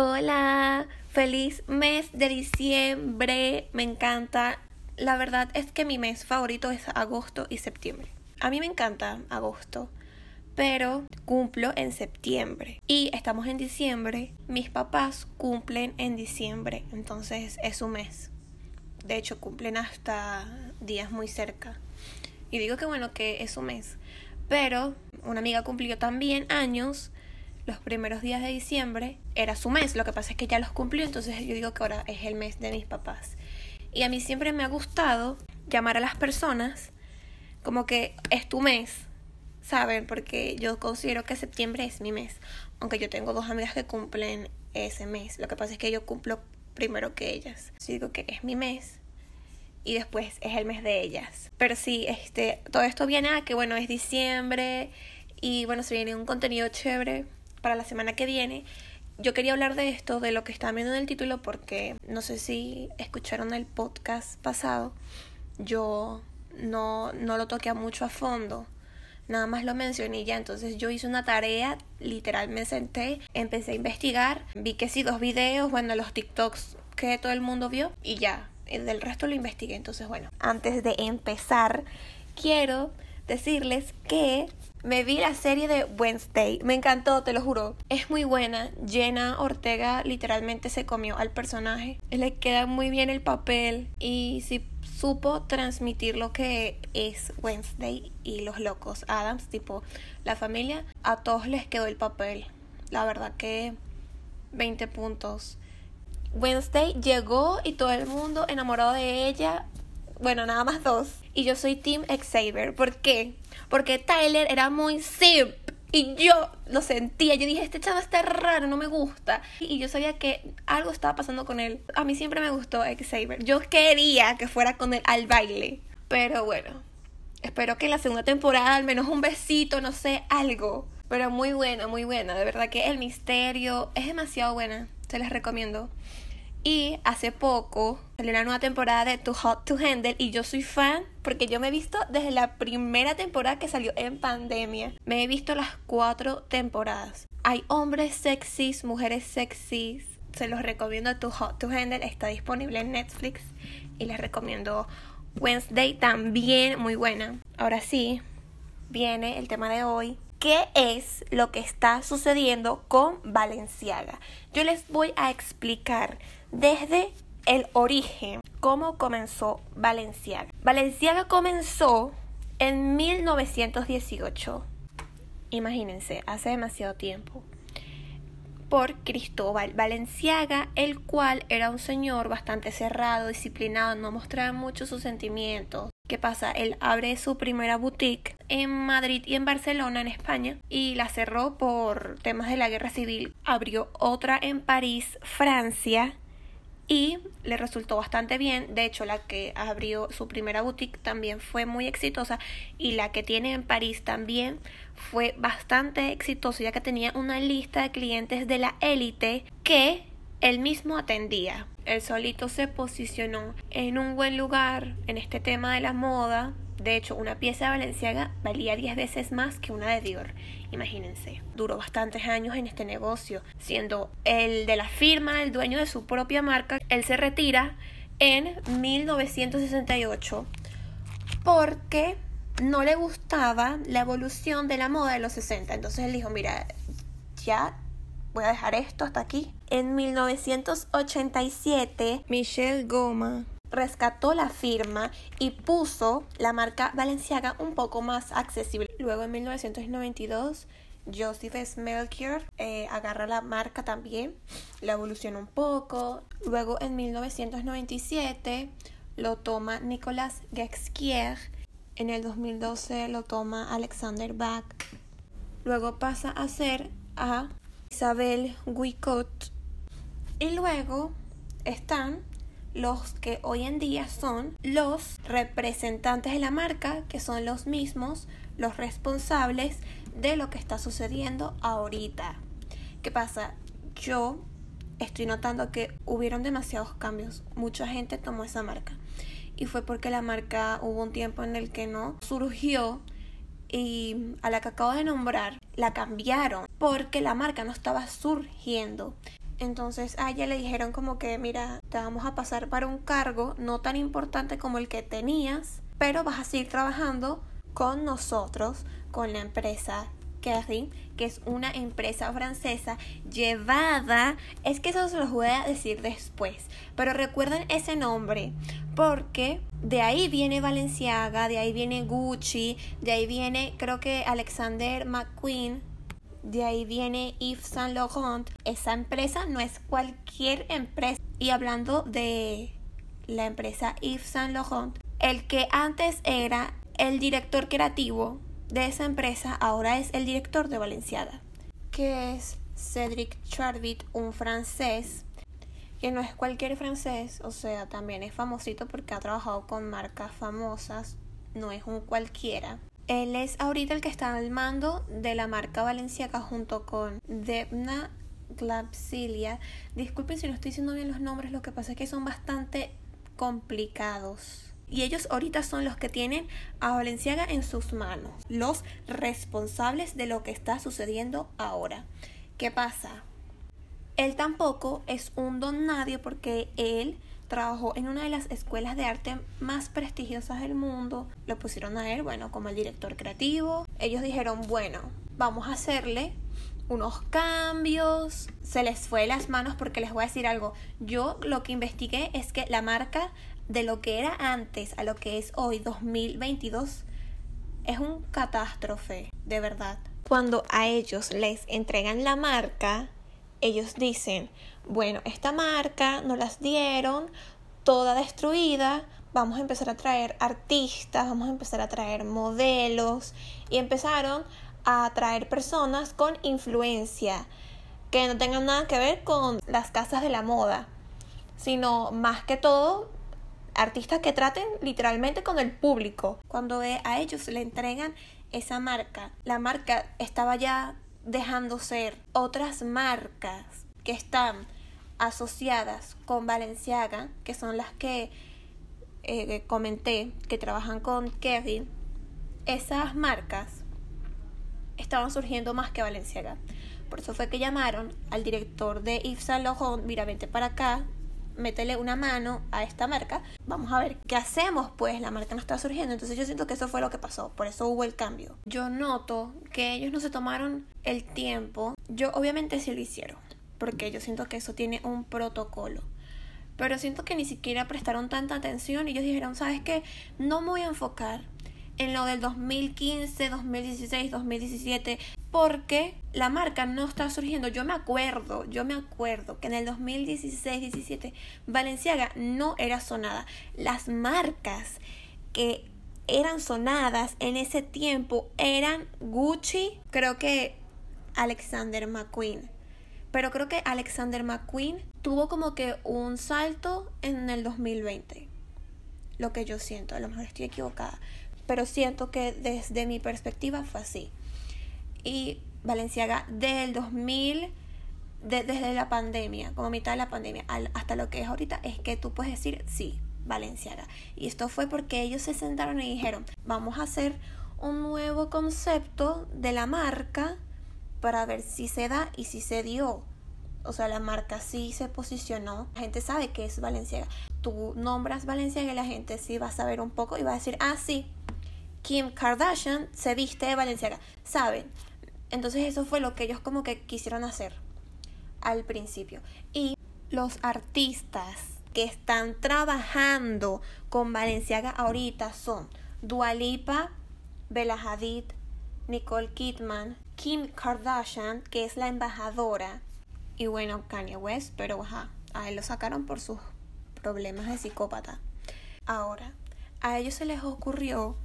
Hola, feliz mes de diciembre, me encanta. La verdad es que mi mes favorito es agosto y septiembre. A mí me encanta agosto, pero cumplo en septiembre y estamos en diciembre. Mis papás cumplen en diciembre, entonces es un mes. De hecho, cumplen hasta días muy cerca. Y digo que bueno, que es un mes. Pero una amiga cumplió también años los primeros días de diciembre era su mes. Lo que pasa es que ya los cumplió, entonces yo digo que ahora es el mes de mis papás. Y a mí siempre me ha gustado llamar a las personas como que es tu mes, ¿saben? Porque yo considero que septiembre es mi mes. Aunque yo tengo dos amigas que cumplen ese mes. Lo que pasa es que yo cumplo primero que ellas. Yo digo que es mi mes y después es el mes de ellas. Pero sí, este, todo esto viene a que bueno, es diciembre y bueno, se viene un contenido chévere para la semana que viene. Yo quería hablar de esto, de lo que está viendo en el título, porque no sé si escucharon el podcast pasado. Yo no, no lo toqué mucho a fondo. Nada más lo mencioné ya. Entonces yo hice una tarea, literal me senté, empecé a investigar, vi que sí, dos videos, bueno, los TikToks que todo el mundo vio y ya. Del resto lo investigué. Entonces, bueno, antes de empezar, quiero decirles que me vi la serie de Wednesday. Me encantó, te lo juro. Es muy buena. Jenna Ortega literalmente se comió al personaje. Le queda muy bien el papel. Y si supo transmitir lo que es Wednesday y los locos Adams, tipo la familia, a todos les quedó el papel. La verdad que 20 puntos. Wednesday llegó y todo el mundo enamorado de ella. Bueno, nada más dos. Y yo soy Team Xavier. ¿Por qué? Porque Tyler era muy simp. Y yo lo sentía, yo dije, este chavo está raro, no me gusta. Y yo sabía que algo estaba pasando con él. A mí siempre me gustó Xavier. Yo quería que fuera con él al baile. Pero bueno, espero que en la segunda temporada al menos un besito, no sé, algo. Pero muy buena, muy buena. De verdad que el misterio es demasiado buena. Se les recomiendo. Y hace poco salió una nueva temporada de Too Hot to Handle y yo soy fan porque yo me he visto desde la primera temporada que salió en pandemia. Me he visto las cuatro temporadas. Hay hombres sexys, mujeres sexys. Se los recomiendo Too Hot to Handle. Está disponible en Netflix. Y les recomiendo Wednesday también, muy buena. Ahora sí, viene el tema de hoy qué es lo que está sucediendo con Valenciaga. Yo les voy a explicar desde el origen cómo comenzó Valenciaga. Valenciaga comenzó en 1918. Imagínense, hace demasiado tiempo. Por Cristóbal Valenciaga, el cual era un señor bastante cerrado, disciplinado, no mostraba mucho sus sentimientos. ¿Qué pasa? Él abre su primera boutique en Madrid y en Barcelona, en España, y la cerró por temas de la guerra civil. Abrió otra en París, Francia, y le resultó bastante bien. De hecho, la que abrió su primera boutique también fue muy exitosa y la que tiene en París también fue bastante exitosa ya que tenía una lista de clientes de la élite que él mismo atendía. Él solito se posicionó en un buen lugar en este tema de la moda de hecho, una pieza de Valenciaga valía 10 veces más que una de Dior. Imagínense. Duró bastantes años en este negocio, siendo el de la firma, el dueño de su propia marca. Él se retira en 1968 porque no le gustaba la evolución de la moda de los 60. Entonces él dijo, mira, ya voy a dejar esto hasta aquí. En 1987, Michelle Goma rescató la firma y puso la marca Balenciaga un poco más accesible. Luego en 1992 Joseph Smelkier eh, agarra la marca también, la evoluciona un poco. Luego en 1997 lo toma Nicolas Guexquier. En el 2012 lo toma Alexander Bach. Luego pasa a ser a Isabel Guicot. Y luego están los que hoy en día son los representantes de la marca, que son los mismos, los responsables de lo que está sucediendo ahorita. ¿Qué pasa? Yo estoy notando que hubieron demasiados cambios. Mucha gente tomó esa marca. Y fue porque la marca hubo un tiempo en el que no surgió y a la que acabo de nombrar la cambiaron porque la marca no estaba surgiendo Entonces a ella le dijeron como que, mira, te vamos a pasar para un cargo no tan importante como el que tenías, pero vas a seguir trabajando con nosotros, con la empresa Kering, que es una empresa francesa llevada, es que eso se los voy a decir después, pero recuerden ese nombre, porque de ahí viene Valenciaga, de ahí viene Gucci, de ahí viene creo que Alexander McQueen, de ahí viene Yves Saint Laurent. Esa empresa no es cualquier empresa. Y hablando de la empresa Yves Saint Laurent, el que antes era el director creativo de esa empresa ahora es el director de Valenciaga, que es Cédric Charbit, un francés que no es cualquier francés, o sea, también es famosito porque ha trabajado con marcas famosas, no es un cualquiera. Él es ahorita el que está al mando de la marca Valenciaga junto con Debna Glapsilia. Disculpen si no estoy diciendo bien los nombres, lo que pasa es que son bastante complicados. Y ellos ahorita son los que tienen a Valenciaga en sus manos, los responsables de lo que está sucediendo ahora. ¿Qué pasa? Él tampoco es un don nadie porque él trabajó en una de las escuelas de arte más prestigiosas del mundo. Lo pusieron a él, bueno, como el director creativo. Ellos dijeron, bueno, vamos a hacerle unos cambios. Se les fue las manos porque les voy a decir algo. Yo lo que investigué es que la marca de lo que era antes a lo que es hoy 2022 es un catástrofe, de verdad. Cuando a ellos les entregan la marca, ellos dicen, bueno, esta marca nos las dieron toda destruida, vamos a empezar a traer artistas, vamos a empezar a traer modelos y empezaron a traer personas con influencia que no tengan nada que ver con las casas de la moda, sino más que todo artistas que traten literalmente con el público. Cuando a ellos le entregan esa marca, la marca estaba ya dejando ser otras marcas que están asociadas con Valenciaga, que son las que eh, comenté, que trabajan con Kevin, esas marcas estaban surgiendo más que Valenciaga. Por eso fue que llamaron al director de Yves Saint Laurent, mira, vente para acá, métele una mano a esta marca, vamos a ver qué hacemos, pues la marca no está surgiendo. Entonces yo siento que eso fue lo que pasó, por eso hubo el cambio. Yo noto que ellos no se tomaron el tiempo, yo obviamente sí lo hicieron, porque yo siento que eso tiene un protocolo. Pero siento que ni siquiera prestaron tanta atención y ellos dijeron, ¿sabes qué? No me voy a enfocar en lo del 2015, 2016, 2017, porque la marca no está surgiendo. Yo me acuerdo, yo me acuerdo que en el 2016-17 Valenciaga no era sonada. Las marcas que eran sonadas en ese tiempo eran Gucci, creo que Alexander McQueen. Pero creo que Alexander McQueen tuvo como que un salto en el 2020. Lo que yo siento, a lo mejor estoy equivocada pero siento que desde mi perspectiva fue así. Y Valenciaga del 2000, desde la pandemia, como mitad de la pandemia, hasta lo que es ahorita, es que tú puedes decir sí, Valenciaga. Y esto fue porque ellos se sentaron y dijeron, vamos a hacer un nuevo concepto de la marca para ver si se da y si se dio. O sea, la marca sí se posicionó. La gente sabe que es Valenciaga. Tú nombras Valenciaga y la gente sí va a saber un poco y va a decir, ah, sí, Kim Kardashian se viste de Valenciaga, ¿saben? Entonces eso fue lo que ellos como que quisieron hacer al principio. Y los artistas que están trabajando con Valenciaga ahorita son Dualipa, Bella Hadid, Nicole Kidman, Kim Kardashian, que es la embajadora, y bueno, Kanye West, pero ajá, a él lo sacaron por sus problemas de psicópata. Ahora, a ellos se les ocurrió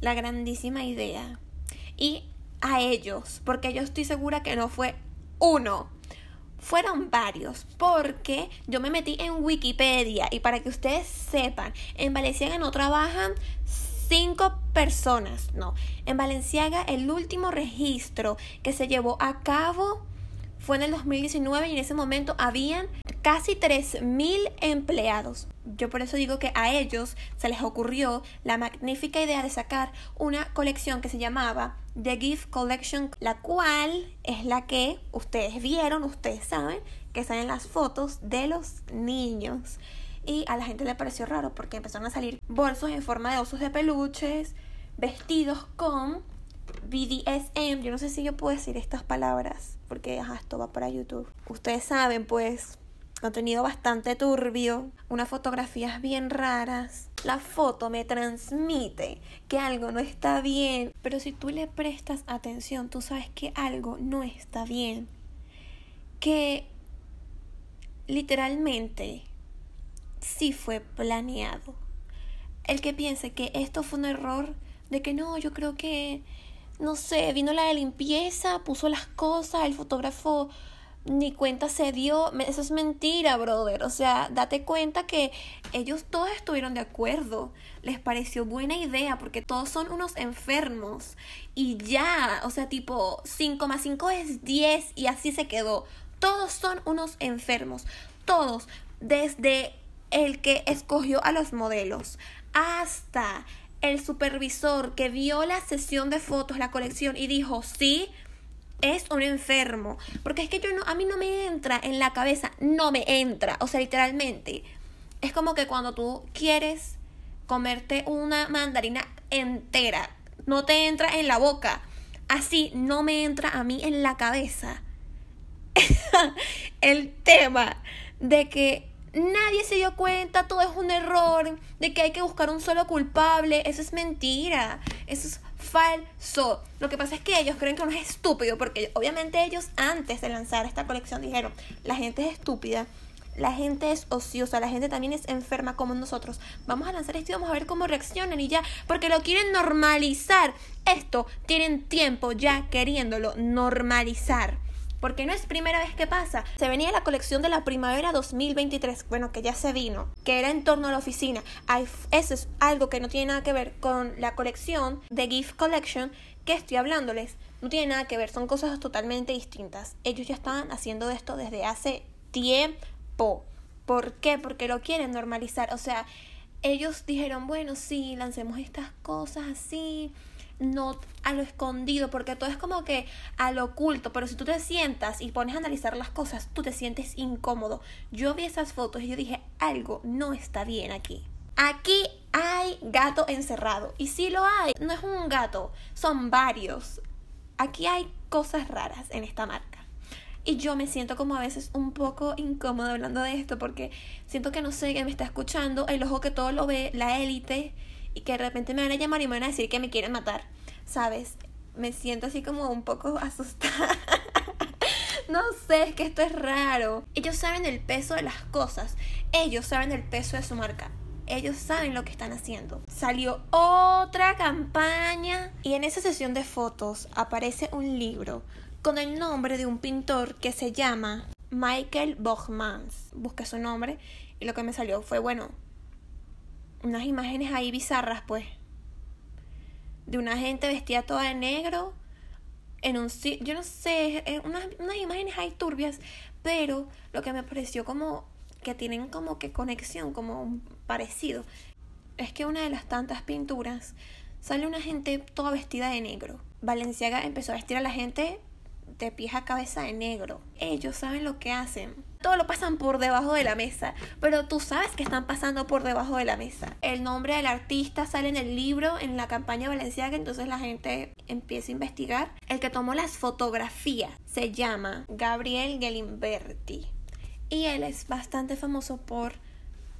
la grandísima idea. Y a ellos, porque yo estoy segura que no fue uno, fueron varios, porque yo me metí en Wikipedia y para que ustedes sepan, en Valenciaga no trabajan cinco personas, no. En Valenciaga el último registro que se llevó a cabo fue en el 2019 y en ese momento habían casi 3.000 empleados. Yo por eso digo que a ellos se les ocurrió la magnífica idea de sacar una colección que se llamaba The Gift Collection, la cual es la que ustedes vieron, ustedes saben, que salen las fotos de los niños. Y a la gente le pareció raro porque empezaron a salir bolsos en forma de osos de peluches, vestidos con BDSM. Yo no sé si yo puedo decir estas palabras porque ajá, esto va para YouTube. Ustedes saben, pues, contenido bastante turbio, unas fotografías bien raras. La foto me transmite que algo no está bien, pero si tú le prestas atención, tú sabes que algo no está bien. Que literalmente sí fue planeado. El que piense que esto fue un error, de que no, yo creo que, no sé, vino la de limpieza, puso las cosas, el fotógrafo ni cuenta se dio. Eso es mentira, brother. O sea, date cuenta que ellos todos estuvieron de acuerdo. Les pareció buena idea porque todos son unos enfermos. Y ya, o sea, tipo 5 más 5 es 10 y así se quedó. Todos son unos enfermos. Todos. Desde el que escogió a los modelos hasta el supervisor que vio la sesión de fotos, la colección y dijo, sí, es un enfermo. Porque es que yo no, a mí no me entra en la cabeza, no me entra. O sea, literalmente. Es como que cuando tú quieres comerte una mandarina entera, no te entra en la boca. Así no me entra a mí en la cabeza el tema de que nadie se dio cuenta, todo es un error, de que hay que buscar un solo culpable. Eso es mentira, eso es falso. Lo que pasa es que ellos creen que uno es estúpido, porque obviamente ellos antes de lanzar esta colección dijeron, la gente es estúpida. La gente es ociosa, la gente también es enferma como nosotros. Vamos a lanzar esto y vamos a ver cómo reaccionan y ya, porque lo quieren normalizar. Esto tienen tiempo ya queriéndolo normalizar porque no es primera vez que pasa. Se venía la colección de la primavera 2023, bueno, que ya se vino, que era en torno a la oficina. Eso es algo que no tiene nada que ver con la colección de Gift Collection que estoy hablándoles. No tiene nada que ver, son cosas totalmente distintas. Ellos ya estaban haciendo esto desde hace tiempo. ¿Por qué? Porque lo quieren normalizar. O sea, ellos dijeron, bueno, sí, lancemos estas cosas así no a lo escondido, porque todo es como que a lo oculto, pero si tú te sientas y pones a analizar las cosas, tú te sientes incómodo. Yo vi esas fotos y yo dije, algo no está bien aquí. Aquí hay gato encerrado. Y si lo hay, no es un gato, son varios. Aquí hay cosas raras en esta marca. Y yo me siento como a veces un poco incómoda hablando de esto porque siento que no sé que me está escuchando, el ojo que todo lo ve, la élite y que de repente me van a llamar y me van a decir que me quieren matar, ¿sabes? Me siento así como un poco asustada. no sé, es que esto es raro. Ellos saben el peso de las cosas. Ellos saben el peso de su marca. Ellos saben lo que están haciendo. Salió otra campaña y en esa sesión de fotos aparece un libro con el nombre de un pintor que se llama Michael Bogmans. Busqué su nombre y lo que me salió fue, bueno, unas imágenes ahí bizarras, pues. De una gente vestida toda de negro. En un yo no sé, unas, unas imágenes ahí turbias. Pero lo que me pareció como que tienen como que conexión, como un parecido. Es que una de las tantas pinturas sale una gente toda vestida de negro. Valenciaga empezó a vestir a la gente de pies a cabeza de negro. Ellos saben lo que hacen. Todo lo pasan por debajo de la mesa, pero tú sabes que están pasando por debajo de la mesa. El nombre del artista sale en el libro, en la campaña valenciaga, entonces la gente empieza a investigar. El que tomó las fotografías se llama Gabriel Gelimberti y él es bastante famoso por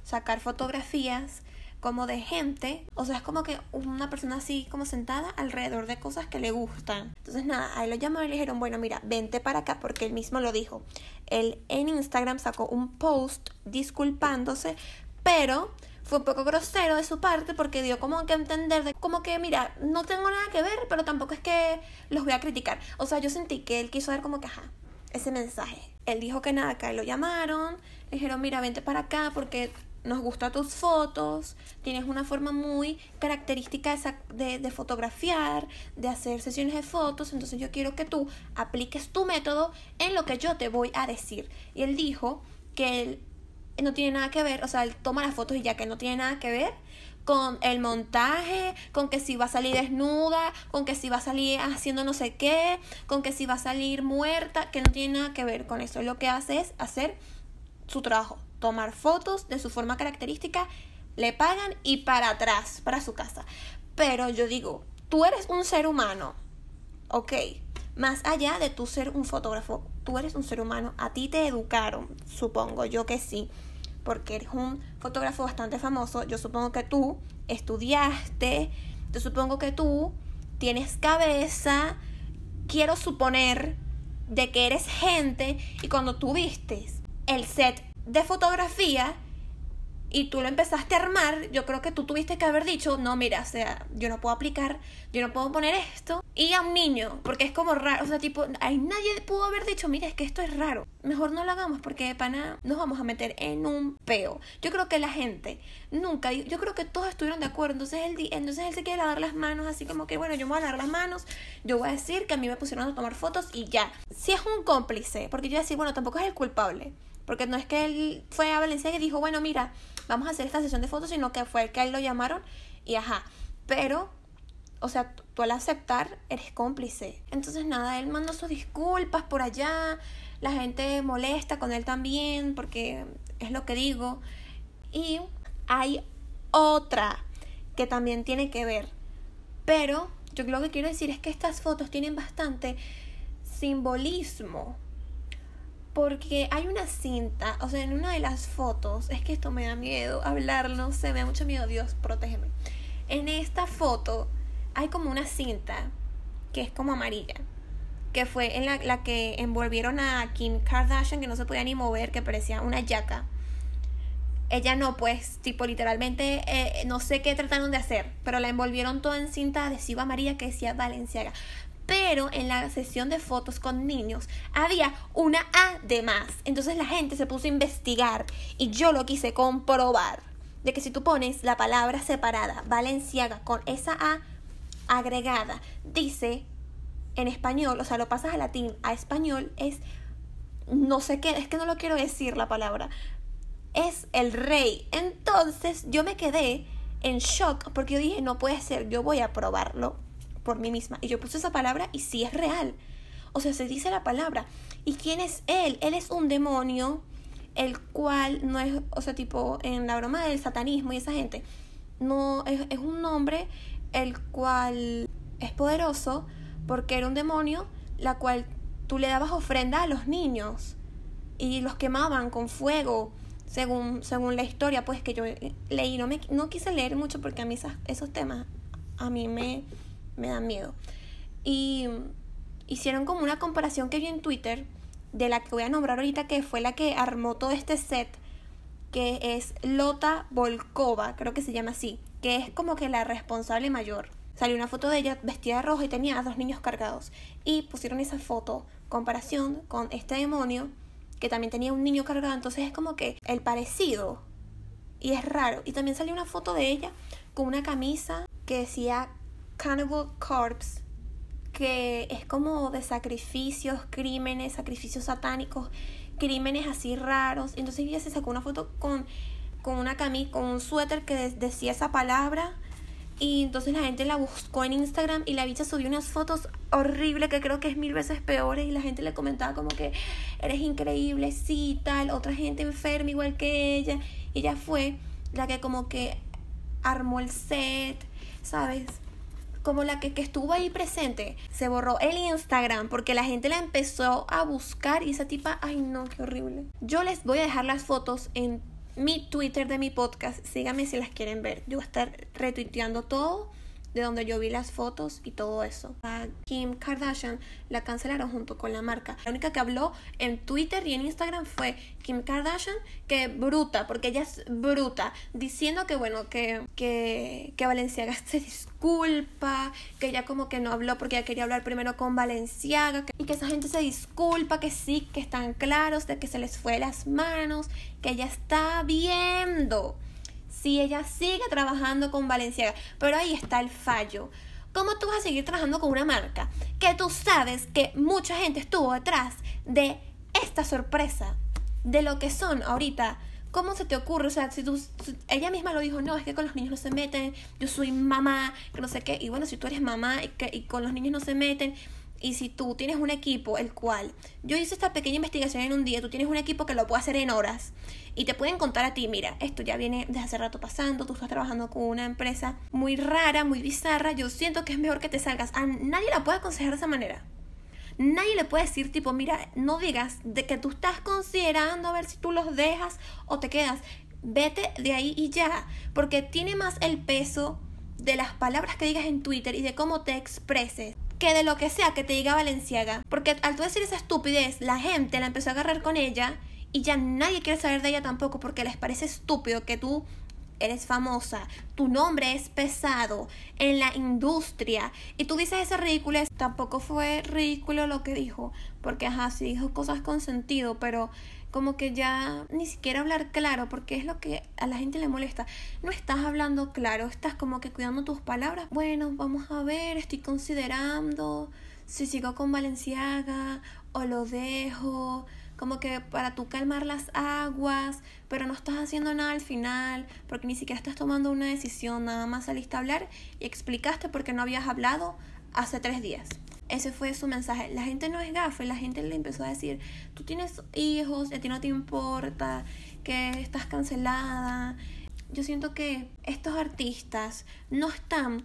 sacar fotografías como de gente, o sea, es como que una persona así como sentada alrededor de cosas que le gustan. Entonces nada, ahí lo llamaron y le dijeron, bueno, mira, vente para acá porque él mismo lo dijo. Él en Instagram sacó un post disculpándose, pero fue un poco grosero de su parte porque dio como que entender de como que mira, no tengo nada que ver, pero tampoco es que los voy a criticar. O sea, yo sentí que él quiso dar como que ajá, ese mensaje. Él dijo que nada, que lo llamaron, le dijeron, "Mira, vente para acá porque nos gustan tus fotos, tienes una forma muy característica de, de, fotografiar, de hacer sesiones de fotos, entonces yo quiero que tú apliques tu método en lo que yo te voy a decir. Y él dijo que él no tiene nada que ver, o sea, él toma las fotos y ya que no tiene nada que ver con el montaje, con que si va a salir desnuda, con que si va a salir haciendo no sé qué, con que si va a salir muerta, que no tiene nada que ver con eso. Lo que hace es hacer su trabajo, tomar fotos de su forma característica, le pagan y para atrás, para su casa. Pero yo digo, tú eres un ser humano, ok, más allá de tú ser un fotógrafo, tú eres un ser humano, a ti te educaron, supongo yo que sí porque eres un fotógrafo bastante famoso, yo supongo que tú estudiaste, yo supongo que tú tienes cabeza, quiero suponer de que eres gente y cuando tú vistes el set de fotografía, y tú lo empezaste a armar, yo creo que tú tuviste que haber dicho, no, mira, o sea, yo no puedo aplicar, yo no puedo poner esto. Y a un niño, porque es como raro, o sea, tipo, ahí nadie pudo haber dicho, mira, es que esto es raro. Mejor no lo hagamos porque de pana nos vamos a meter en un peo. Yo creo que la gente nunca, yo creo que todos estuvieron de acuerdo. Entonces él, entonces él se quiere lavar las manos, así como que, bueno, yo me voy a lavar las manos, yo voy a decir que a mí me pusieron a tomar fotos y ya. Si es un cómplice, porque yo voy a decir, bueno, tampoco es el culpable. Porque no es que él fue a Valencia y dijo, bueno, mira, vamos a hacer esta sesión de fotos, sino que fue el que a él lo llamaron y ajá. Pero, o sea, tú al aceptar eres cómplice. Entonces, nada, él mandó sus disculpas por allá. La gente molesta con él también, porque es lo que digo. Y hay otra que también tiene que ver. Pero yo lo que quiero decir es que estas fotos tienen bastante simbolismo porque hay una cinta, o sea, en una de las fotos, es que esto me da miedo hablarlo, se me da mucho miedo, Dios, protégeme. En esta foto hay como una cinta que es como amarilla, que fue en la, la que envolvieron a Kim Kardashian, que no se podía ni mover, que parecía una yaca. Ella no, pues, tipo, literalmente, eh, no sé qué trataron de hacer, pero la envolvieron toda en cinta adhesiva amarilla que decía Valenciaga pero en la sesión de fotos con niños había una A de más. Entonces la gente se puso a investigar y yo lo quise comprobar de que si tú pones la palabra separada Valenciaga con esa A agregada, dice en español, o sea, lo pasas a latín a español, es no sé qué, es que no lo quiero decir la palabra, es el rey. Entonces yo me quedé en shock porque yo dije, no puede ser, yo voy a probarlo por mí misma. Y yo puse esa palabra y sí es real. O sea, se dice la palabra. ¿Y quién es él? Él es un demonio, el cual no es, o sea, tipo, en la broma del satanismo y esa gente, no es, es un nombre el cual es poderoso porque era un demonio la cual tú le dabas ofrenda a los niños y los quemaban con fuego según, según la historia pues que yo leí no me no quise leer mucho porque a mí esos temas a mí me me dan miedo. Y hicieron como una comparación que vi en Twitter de la que voy a nombrar ahorita, que fue la que armó todo este set, que es Lota Volkova, creo que se llama así, que es como que la responsable mayor. Salió una foto de ella vestida de rojo y tenía a dos niños cargados. Y pusieron esa foto, comparación con este demonio, que también tenía un niño cargado. Entonces es como que el parecido. Y es raro. Y también salió una foto de ella con una camisa que decía Cannibal Corpse, que es como de sacrificios, crímenes, sacrificios satánicos, crímenes así raros. Entonces ella se sacó una foto con, con una camisa, con un suéter que decía esa palabra. Y entonces la gente la buscó en Instagram y la bicha subió unas fotos horribles que creo que es mil veces peores y la gente le comentaba como que eres increíble, sí, tal, otra gente enferma igual que ella. Ella fue la que como que armó el set, ¿sabes? Como la que, estuvo ahí presente, se borró el Instagram porque la gente la empezó a buscar y esa tipa, ay no, qué horrible. Yo les voy a dejar las fotos en mi Twitter de mi podcast, síganme si las quieren ver. Yo voy a estar retuiteando todo de donde yo vi las fotos y todo eso. A Kim Kardashian la cancelaron junto con la marca. La única que habló en Twitter y en Instagram fue Kim Kardashian, que bruta, porque ella es bruta, diciendo que bueno, que, que, que Valenciaga se disculpa, que ella como que no habló porque ella quería hablar primero con Valenciaga, y que esa gente se disculpa, que sí, que están claros de que se les fue las manos, que ella está viendo si ella sigue trabajando con Valenciaga. Pero ahí está el fallo. ¿Cómo tú vas a seguir trabajando con una marca que tú sabes que mucha gente estuvo detrás de esta sorpresa? De lo que son ahorita ¿Cómo se te ocurre? O sea, si tú, ella misma lo dijo, no, es que con los niños no se meten, yo soy mamá, que no sé qué, y bueno, si tú eres mamá y, que, y con los niños no se meten, y si tú tienes un equipo, el cual yo hice esta pequeña investigación en un día, tú tienes un equipo que lo puede hacer en horas y te pueden contar a ti, mira, esto ya viene desde hace rato pasando, tú estás trabajando con una empresa muy rara, muy bizarra, yo siento que es mejor que te salgas. A nadie la puede aconsejar de esa manera. Nadie le puede decir tipo, mira, no digas de que tú estás considerando a ver si tú los dejas o te quedas. Vete de ahí y ya, porque tiene más el peso de las palabras que digas en Twitter y de cómo te expreses que de lo que sea que te diga Valenciaga. Porque al tú decir esa estupidez, la gente la empezó a agarrar con ella y ya nadie quiere saber de ella tampoco porque les parece estúpido que tú eres famosa, tu nombre es pesado en la industria y tú dices ese ridículo, tampoco fue ridículo lo que dijo, porque ajá, sí dijo cosas con sentido, pero como que ya ni siquiera hablar claro, porque es lo que a la gente le molesta. No estás hablando claro, estás como que cuidando tus palabras. Bueno, vamos a ver, estoy considerando si sigo con Valenciaga o lo dejo como que para tú calmar las aguas, pero no estás haciendo nada al final, porque ni siquiera estás tomando una decisión, nada más saliste a hablar y explicaste porque no habías hablado hace tres días. Ese fue su mensaje. La gente no es gafe, la gente le empezó a decir, tú tienes hijos, a ti no te importa, que estás cancelada. Yo siento que estos artistas no están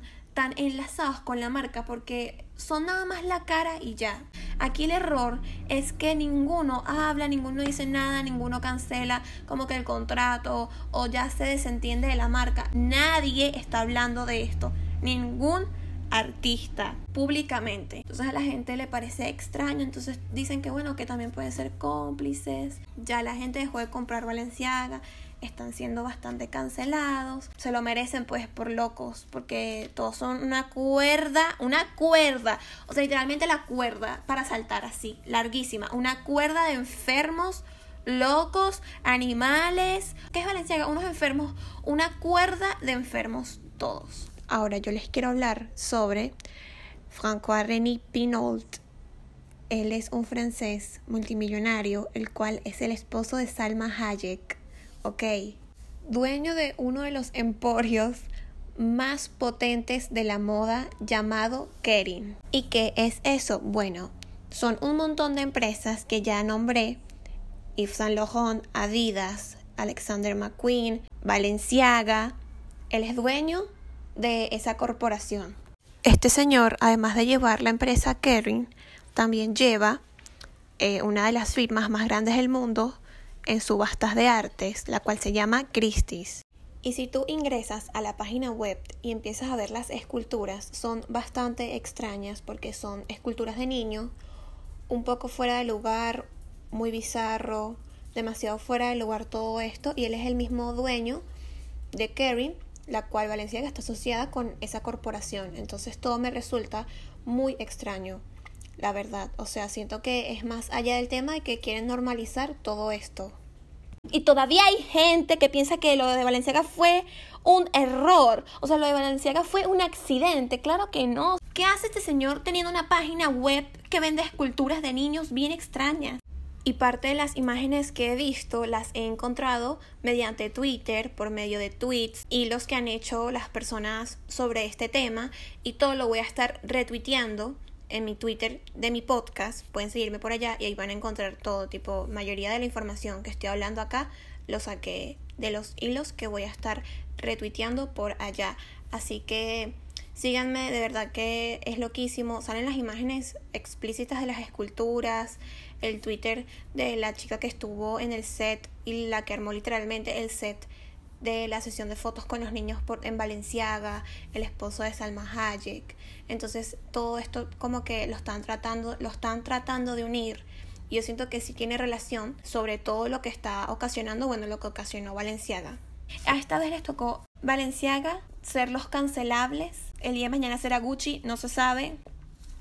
enlazados con la marca porque son nada más la cara y ya. Aquí el error es que ninguno habla, ninguno dice nada, ninguno cancela como que el contrato o ya se desentiende de la marca. Nadie está hablando de esto. Ningún artista públicamente. Entonces a la gente le parece extraño, entonces dicen que bueno, que también pueden ser cómplices. Ya la gente dejó de comprar Valenciaga, están siendo bastante cancelados. Se lo merecen pues por locos, porque todos son una cuerda, una cuerda, o sea, literalmente la cuerda para saltar así, larguísima, una cuerda de enfermos locos, animales. ¿Qué es Valenciaga? Unos enfermos, una cuerda de enfermos todos. Ahora yo les quiero hablar sobre François René Pinault. Él es un francés multimillonario, el cual es el esposo de Salma Hayek ok, dueño de uno de los emporios más potentes de la moda llamado Kering. ¿Y qué es eso? Bueno, son un montón de empresas que ya nombré. Yves Saint Laurent, Adidas, Alexander McQueen, Balenciaga. Él es dueño de esa corporación. Este señor, además de llevar la empresa Kering, también lleva eh, una de las firmas más grandes del mundo, en subastas de artes, la cual se llama Christie's. Y si tú ingresas a la página web y empiezas a ver las esculturas, son bastante extrañas porque son esculturas de niños, un poco fuera de lugar, muy bizarro, demasiado fuera de lugar todo esto, y él es el mismo dueño de Kerry, la cual Valenciaga está asociada con esa corporación. Entonces todo me resulta muy extraño la verdad. O sea, siento que es más allá del tema y que quieren normalizar todo esto. Y todavía hay gente que piensa que lo de Valenciaga fue un error. O sea, lo de Valenciaga fue un accidente. Claro que no. ¿Qué hace este señor teniendo una página web que vende esculturas de niños bien extrañas? Y parte de las imágenes que he visto las he encontrado mediante Twitter, por medio de tweets y los que han hecho las personas sobre este tema. Y todo lo voy a estar retuiteando en mi Twitter de mi podcast, pueden seguirme por allá y ahí van a encontrar todo tipo, mayoría de la información que estoy hablando acá, lo saqué de los hilos que voy a estar retuiteando por allá. Así que síganme, de verdad que es loquísimo. Salen las imágenes explícitas de las esculturas, el Twitter de la chica que estuvo en el set y la que armó literalmente el set de la sesión de fotos con los niños por, en Valenciaga, el esposo de Salma Hayek. Entonces, todo esto como que lo están tratando, lo están tratando de unir. Y yo siento que sí tiene relación sobre todo lo que está ocasionando, bueno, lo que ocasionó Valenciaga. A esta vez les tocó Valenciaga ser los cancelables. El día de mañana será Gucci, no se sabe,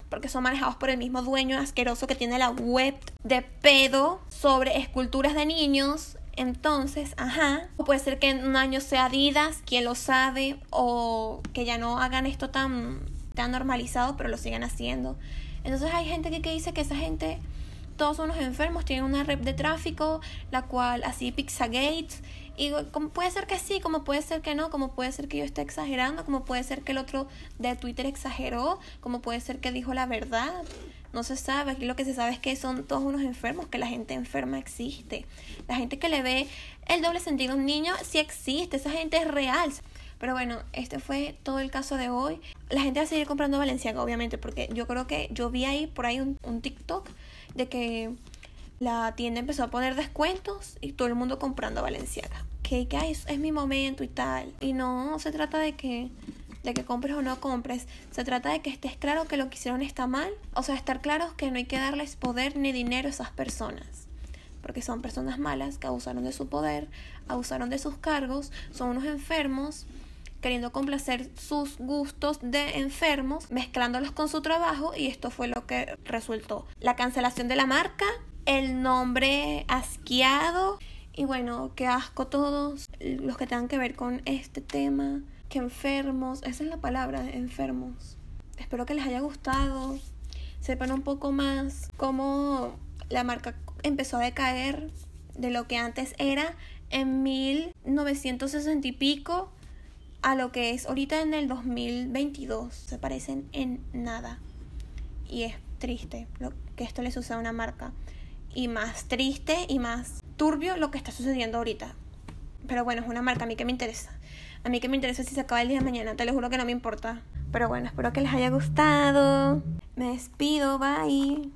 porque son manejados por el mismo dueño asqueroso que tiene la web de pedo sobre esculturas de niños entonces, ajá, puede ser que en un año sea Adidas, quien lo sabe, o que ya no hagan esto tan, tan normalizado, pero lo sigan haciendo. Entonces hay gente que, que dice que esa gente todos son unos enfermos, tienen una red de tráfico, la cual así Pixagate. Y como puede ser que sí, como puede ser que no, como puede ser que yo esté exagerando, como puede ser que el otro de Twitter exageró, como puede ser que dijo la verdad. No se sabe, aquí lo que se sabe es que son todos unos enfermos, que la gente enferma existe. La gente que le ve el doble sentido a un niño sí existe, esa gente es real. Pero bueno, este fue todo el caso de hoy. La gente va a seguir comprando Valenciaga, obviamente, porque yo creo que yo vi ahí por ahí un, un TikTok de que la tienda empezó a poner descuentos y todo el mundo comprando Valenciaga. Que, que es, es mi momento y tal. Y no se trata de que de que compres o no compres. Se trata de que estés claro que lo que hicieron está mal. O sea, estar claros que no hay que darles poder ni dinero a esas personas. Porque son personas malas que abusaron de su poder, abusaron de sus cargos, son unos enfermos queriendo complacer sus gustos de enfermos, mezclándolos con su trabajo y esto fue lo que resultó. La cancelación de la marca, el nombre asqueado y bueno, qué asco todos los que tengan que ver con este tema, que enfermos, esa es la palabra, enfermos. Espero que les haya gustado, sepan un poco más cómo la marca empezó a decaer de lo que antes era en 1960 y pico a lo que es ahorita en el 2022. Se parecen en nada. Y es triste lo que esto le suceda a una marca. Y más triste y más turbio lo que está sucediendo ahorita. Pero bueno, es una marca a mí que me interesa. A mí que me interesa si se acaba el día de mañana. Te lo juro que no me importa. Pero bueno, espero que les haya gustado. Me despido. Bye.